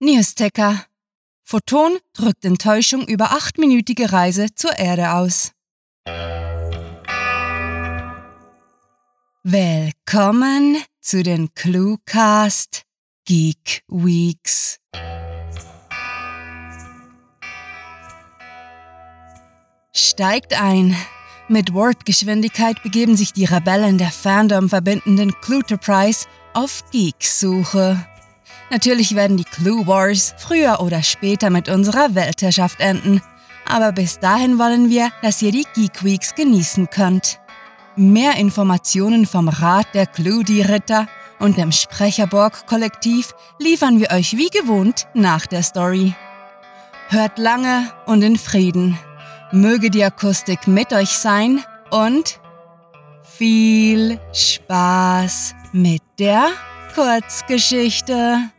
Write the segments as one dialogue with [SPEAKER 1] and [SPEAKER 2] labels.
[SPEAKER 1] Newsticker. Photon drückt Enttäuschung über achtminütige Reise zur Erde aus. Willkommen zu den Cluecast Geek Weeks. Steigt ein. Mit Word-Geschwindigkeit begeben sich die Rebellen der Fandom verbindenden Cluterprise auf Geek-Suche. Natürlich werden die Clue Wars früher oder später mit unserer Weltherrschaft enden. Aber bis dahin wollen wir, dass ihr die Geek Weeks genießen könnt. Mehr Informationen vom Rat der Clue-Die-Ritter und dem Sprecherborg-Kollektiv liefern wir euch wie gewohnt nach der Story. Hört lange und in Frieden. Möge die Akustik mit euch sein und viel Spaß mit der Kurzgeschichte.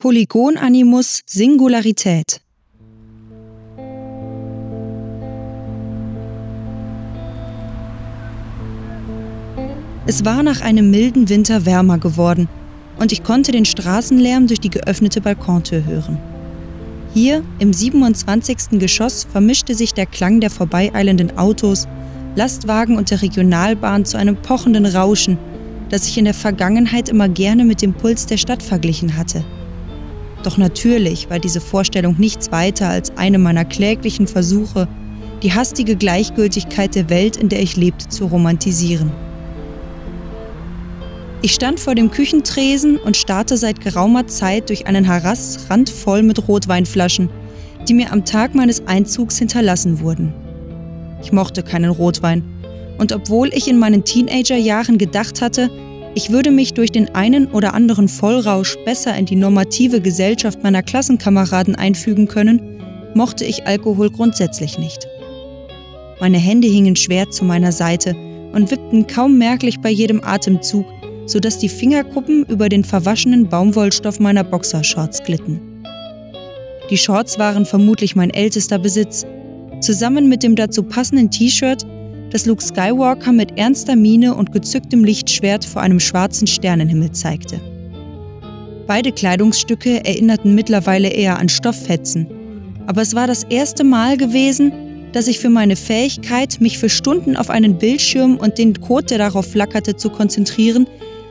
[SPEAKER 2] Polygonanimus Singularität Es war nach einem milden Winter wärmer geworden und ich konnte den Straßenlärm durch die geöffnete Balkontür hören. Hier im 27. Geschoss vermischte sich der Klang der vorbeieilenden Autos, Lastwagen und der Regionalbahn zu einem pochenden Rauschen, das ich in der Vergangenheit immer gerne mit dem Puls der Stadt verglichen hatte. Doch natürlich war diese Vorstellung nichts weiter als eine meiner kläglichen Versuche, die hastige Gleichgültigkeit der Welt, in der ich lebte, zu romantisieren. Ich stand vor dem Küchentresen und starrte seit geraumer Zeit durch einen Harass randvoll mit Rotweinflaschen, die mir am Tag meines Einzugs hinterlassen wurden. Ich mochte keinen Rotwein, und obwohl ich in meinen Teenagerjahren gedacht hatte, ich würde mich durch den einen oder anderen Vollrausch besser in die normative Gesellschaft meiner Klassenkameraden einfügen können, mochte ich Alkohol grundsätzlich nicht. Meine Hände hingen schwer zu meiner Seite und wippten kaum merklich bei jedem Atemzug, sodass die Fingerkuppen über den verwaschenen Baumwollstoff meiner Boxershorts glitten. Die Shorts waren vermutlich mein ältester Besitz. Zusammen mit dem dazu passenden T-Shirt das Luke Skywalker mit ernster Miene und gezücktem Lichtschwert vor einem schwarzen Sternenhimmel zeigte. Beide Kleidungsstücke erinnerten mittlerweile eher an Stofffetzen, aber es war das erste Mal gewesen, dass ich für meine Fähigkeit, mich für Stunden auf einen Bildschirm und den Code, der darauf flackerte, zu konzentrieren,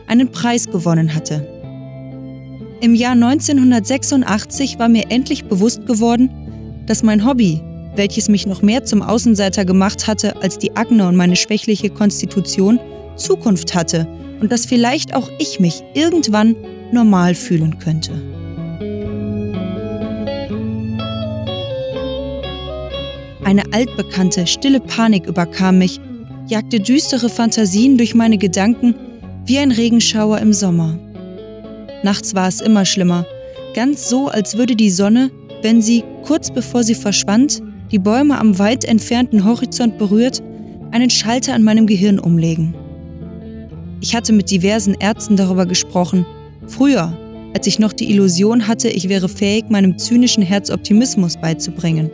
[SPEAKER 2] einen Preis gewonnen hatte. Im Jahr 1986 war mir endlich bewusst geworden, dass mein Hobby, welches mich noch mehr zum Außenseiter gemacht hatte als die Agne und meine schwächliche Konstitution, Zukunft hatte und dass vielleicht auch ich mich irgendwann normal fühlen könnte. Eine altbekannte, stille Panik überkam mich, jagte düstere Fantasien durch meine Gedanken wie ein Regenschauer im Sommer. Nachts war es immer schlimmer, ganz so, als würde die Sonne, wenn sie, kurz bevor sie verschwand, die Bäume am weit entfernten Horizont berührt, einen Schalter an meinem Gehirn umlegen. Ich hatte mit diversen Ärzten darüber gesprochen, früher, als ich noch die Illusion hatte, ich wäre fähig, meinem zynischen Herz Optimismus beizubringen.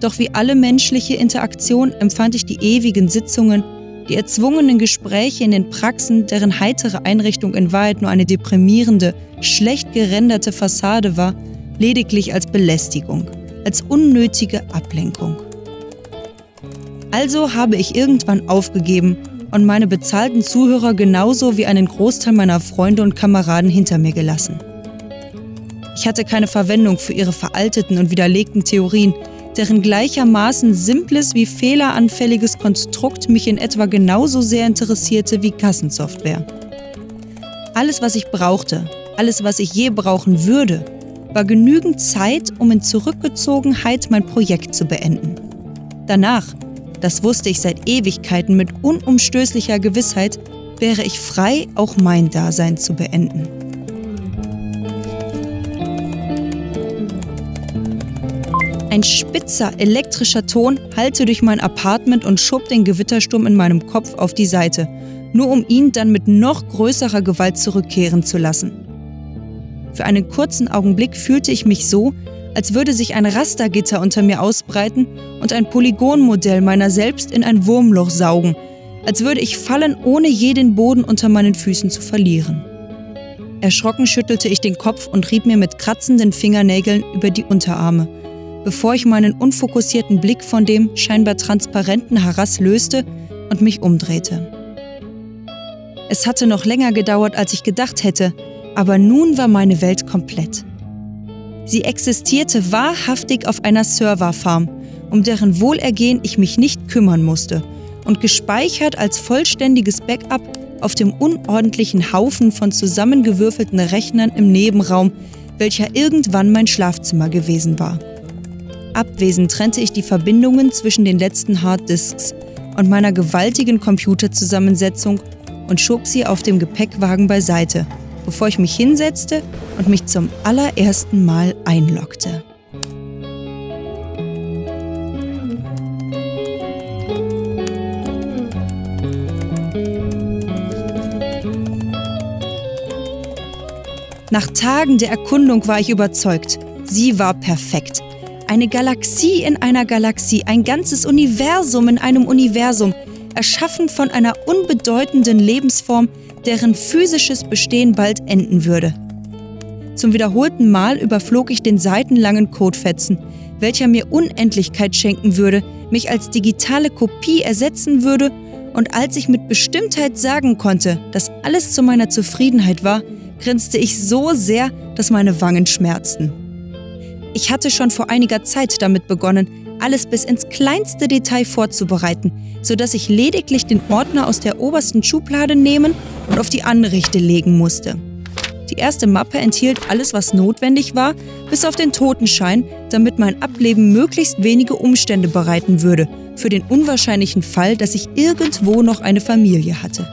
[SPEAKER 2] Doch wie alle menschliche Interaktion empfand ich die ewigen Sitzungen, die erzwungenen Gespräche in den Praxen, deren heitere Einrichtung in Wahrheit nur eine deprimierende, schlecht gerenderte Fassade war, lediglich als Belästigung als unnötige Ablenkung. Also habe ich irgendwann aufgegeben und meine bezahlten Zuhörer genauso wie einen Großteil meiner Freunde und Kameraden hinter mir gelassen. Ich hatte keine Verwendung für ihre veralteten und widerlegten Theorien, deren gleichermaßen simples wie fehleranfälliges Konstrukt mich in etwa genauso sehr interessierte wie Kassensoftware. Alles, was ich brauchte, alles, was ich je brauchen würde, war genügend Zeit, um in Zurückgezogenheit mein Projekt zu beenden. Danach, das wusste ich seit Ewigkeiten mit unumstößlicher Gewissheit, wäre ich frei, auch mein Dasein zu beenden. Ein spitzer elektrischer Ton hallte durch mein Apartment und schob den Gewittersturm in meinem Kopf auf die Seite, nur um ihn dann mit noch größerer Gewalt zurückkehren zu lassen. Für einen kurzen Augenblick fühlte ich mich so, als würde sich ein Rastergitter unter mir ausbreiten und ein Polygonmodell meiner selbst in ein Wurmloch saugen, als würde ich fallen, ohne je den Boden unter meinen Füßen zu verlieren. Erschrocken schüttelte ich den Kopf und rieb mir mit kratzenden Fingernägeln über die Unterarme, bevor ich meinen unfokussierten Blick von dem scheinbar transparenten Harass löste und mich umdrehte. Es hatte noch länger gedauert, als ich gedacht hätte, aber nun war meine Welt komplett. Sie existierte wahrhaftig auf einer Serverfarm, um deren Wohlergehen ich mich nicht kümmern musste und gespeichert als vollständiges Backup auf dem unordentlichen Haufen von zusammengewürfelten Rechnern im Nebenraum, welcher irgendwann mein Schlafzimmer gewesen war. Abwesend trennte ich die Verbindungen zwischen den letzten Harddisks und meiner gewaltigen Computerzusammensetzung und schob sie auf dem Gepäckwagen beiseite, bevor ich mich hinsetzte und mich zum allerersten Mal einloggte. Nach Tagen der Erkundung war ich überzeugt, sie war perfekt. Eine Galaxie in einer Galaxie, ein ganzes Universum in einem Universum, erschaffen von einer unbedeutenden Lebensform, deren physisches Bestehen bald enden würde. Zum wiederholten Mal überflog ich den seitenlangen Codefetzen, welcher mir Unendlichkeit schenken würde, mich als digitale Kopie ersetzen würde, und als ich mit Bestimmtheit sagen konnte, dass alles zu meiner Zufriedenheit war, grinste ich so sehr, dass meine Wangen schmerzten. Ich hatte schon vor einiger Zeit damit begonnen, alles bis ins kleinste Detail vorzubereiten, sodass ich lediglich den Ordner aus der obersten Schublade nehmen und auf die Anrichte legen musste. Die erste Mappe enthielt alles, was notwendig war, bis auf den Totenschein, damit mein Ableben möglichst wenige Umstände bereiten würde, für den unwahrscheinlichen Fall, dass ich irgendwo noch eine Familie hatte.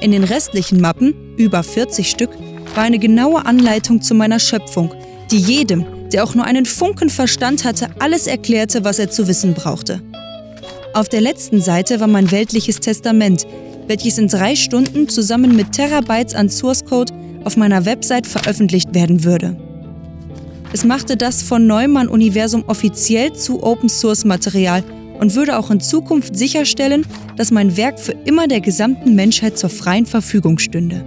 [SPEAKER 2] In den restlichen Mappen, über 40 Stück, war eine genaue Anleitung zu meiner Schöpfung, die jedem, der auch nur einen Funken Verstand hatte, alles erklärte, was er zu wissen brauchte. Auf der letzten Seite war mein weltliches Testament, welches in drei Stunden zusammen mit Terabytes an Source Code auf meiner Website veröffentlicht werden würde. Es machte das von Neumann-Universum offiziell zu Open-Source-Material und würde auch in Zukunft sicherstellen, dass mein Werk für immer der gesamten Menschheit zur freien Verfügung stünde.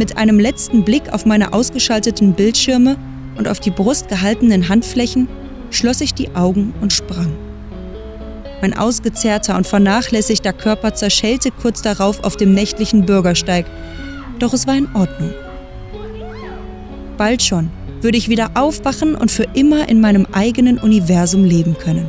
[SPEAKER 2] Mit einem letzten Blick auf meine ausgeschalteten Bildschirme und auf die Brust gehaltenen Handflächen schloss ich die Augen und sprang. Mein ausgezehrter und vernachlässigter Körper zerschellte kurz darauf auf dem nächtlichen Bürgersteig, doch es war in Ordnung. Bald schon würde ich wieder aufwachen und für immer in meinem eigenen Universum leben können.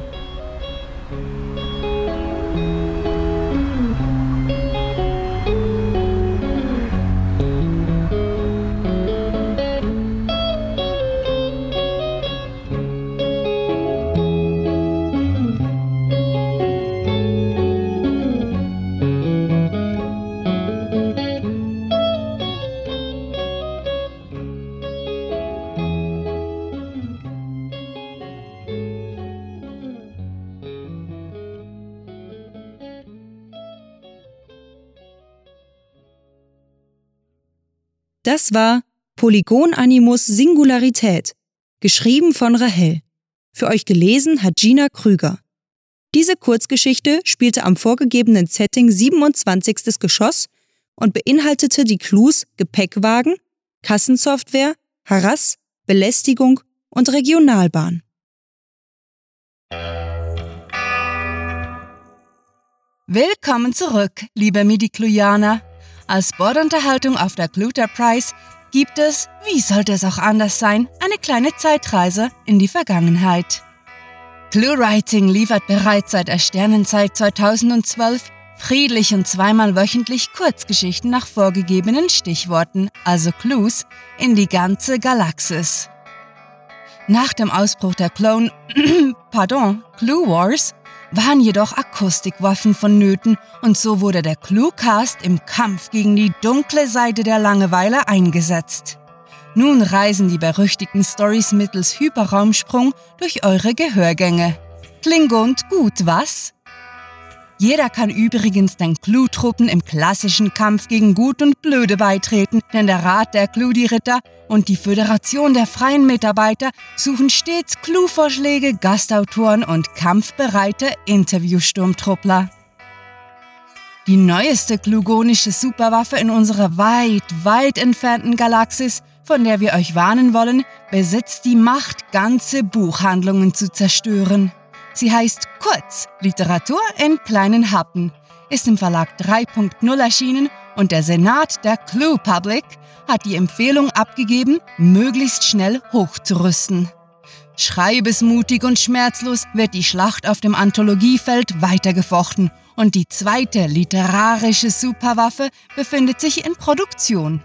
[SPEAKER 2] Das war Polygonanimus Singularität, geschrieben von Rahel. Für euch gelesen hat Gina Krüger. Diese Kurzgeschichte spielte am vorgegebenen Setting 27. Geschoss und beinhaltete die Clues Gepäckwagen, Kassensoftware, Harass, Belästigung und Regionalbahn.
[SPEAKER 1] Willkommen zurück, liebe Midi-Clujaner. Als Bordunterhaltung auf der Cluter Prize gibt es, wie sollte es auch anders sein, eine kleine Zeitreise in die Vergangenheit. ClueWriting liefert bereits seit der Sternenzeit 2012 friedlich und zweimal wöchentlich Kurzgeschichten nach vorgegebenen Stichworten, also Clues, in die ganze Galaxis. Nach dem Ausbruch der Clone, pardon, Clue Wars waren jedoch Akustikwaffen vonnöten und so wurde der Cluecast im Kampf gegen die dunkle Seite der Langeweile eingesetzt. Nun reisen die berüchtigten Stories mittels Hyperraumsprung durch eure Gehörgänge. Klingt gut, was? Jeder kann übrigens den Clue-Truppen im klassischen Kampf gegen Gut und Blöde beitreten, denn der Rat der Clue-Ritter und die Föderation der freien Mitarbeiter suchen stets Clue-Vorschläge, Gastautoren und kampfbereite Interviewsturmtruppler. Die neueste klugonische Superwaffe in unserer weit, weit entfernten Galaxis, von der wir euch warnen wollen, besitzt die Macht, ganze Buchhandlungen zu zerstören. Sie heißt Kurz Literatur in kleinen Happen, ist im Verlag 3.0 erschienen und der Senat der Clue Public hat die Empfehlung abgegeben, möglichst schnell hochzurüsten. Schreibesmutig und schmerzlos wird die Schlacht auf dem Anthologiefeld weitergefochten und die zweite literarische Superwaffe befindet sich in Produktion.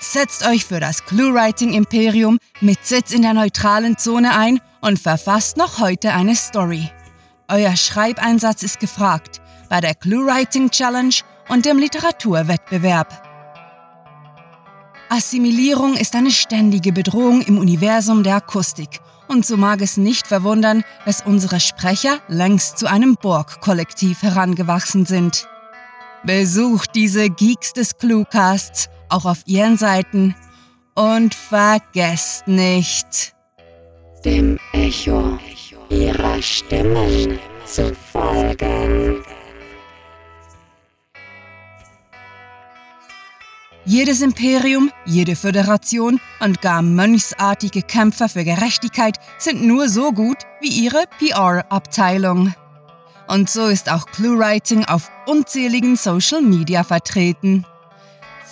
[SPEAKER 1] Setzt euch für das Clue-Writing-Imperium mit Sitz in der neutralen Zone ein und verfasst noch heute eine Story. Euer Schreibeinsatz ist gefragt bei der Clue-Writing Challenge und dem Literaturwettbewerb. Assimilierung ist eine ständige Bedrohung im Universum der Akustik und so mag es nicht verwundern, dass unsere Sprecher längst zu einem Borg-Kollektiv herangewachsen sind. Besucht diese Geeks des Cluecasts auch auf ihren Seiten und vergesst nicht,
[SPEAKER 3] dem Echo ihrer Stimmen zu folgen.
[SPEAKER 1] Jedes Imperium, jede Föderation und gar mönchsartige Kämpfer für Gerechtigkeit sind nur so gut wie ihre PR-Abteilung. Und so ist auch ClueWriting auf unzähligen Social Media vertreten.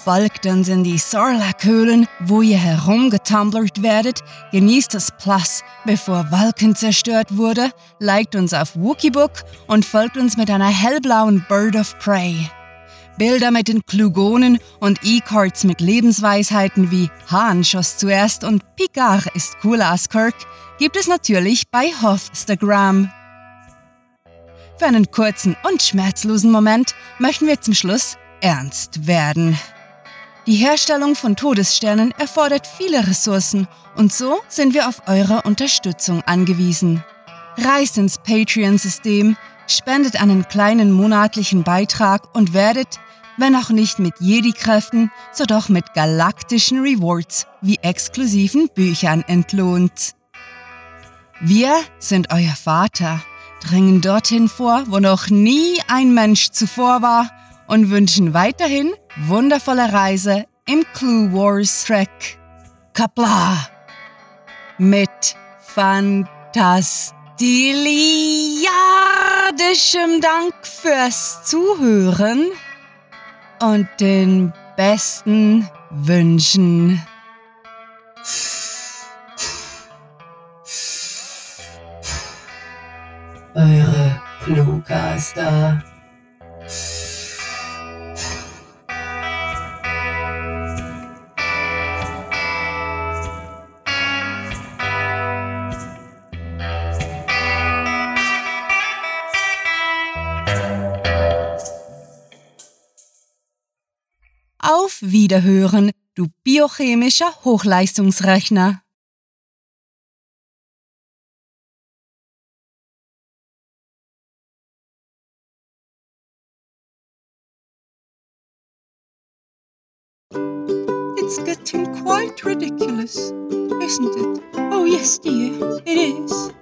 [SPEAKER 1] Folgt uns in die Sarlacc-Höhlen, wo ihr herumgetumblert werdet, genießt das Plus, bevor Vulcan zerstört wurde, liked uns auf Wookieebook und folgt uns mit einer hellblauen Bird of Prey. Bilder mit den Klugonen und E-Cards mit Lebensweisheiten wie Hahn schoss zuerst und Picard ist cooler als Kirk gibt es natürlich bei Hothstagram. Für einen kurzen und schmerzlosen Moment möchten wir zum Schluss ernst werden. Die Herstellung von Todessternen erfordert viele Ressourcen und so sind wir auf eure Unterstützung angewiesen. Reist ins Patreon-System, spendet einen kleinen monatlichen Beitrag und werdet, wenn auch nicht mit Jedi-Kräften, so doch mit galaktischen Rewards wie exklusiven Büchern entlohnt. Wir sind euer Vater, dringen dorthin vor, wo noch nie ein Mensch zuvor war und wünschen weiterhin wundervolle Reise im Clue Wars Track. Kapla! Mit fantastiliardischem Dank fürs Zuhören und den besten Wünschen.
[SPEAKER 3] Eure Cluecaster.
[SPEAKER 1] Auf Wiederhören, du biochemischer Hochleistungsrechner. It's getting quite ridiculous, isn't it? Oh, yes, dear, it is.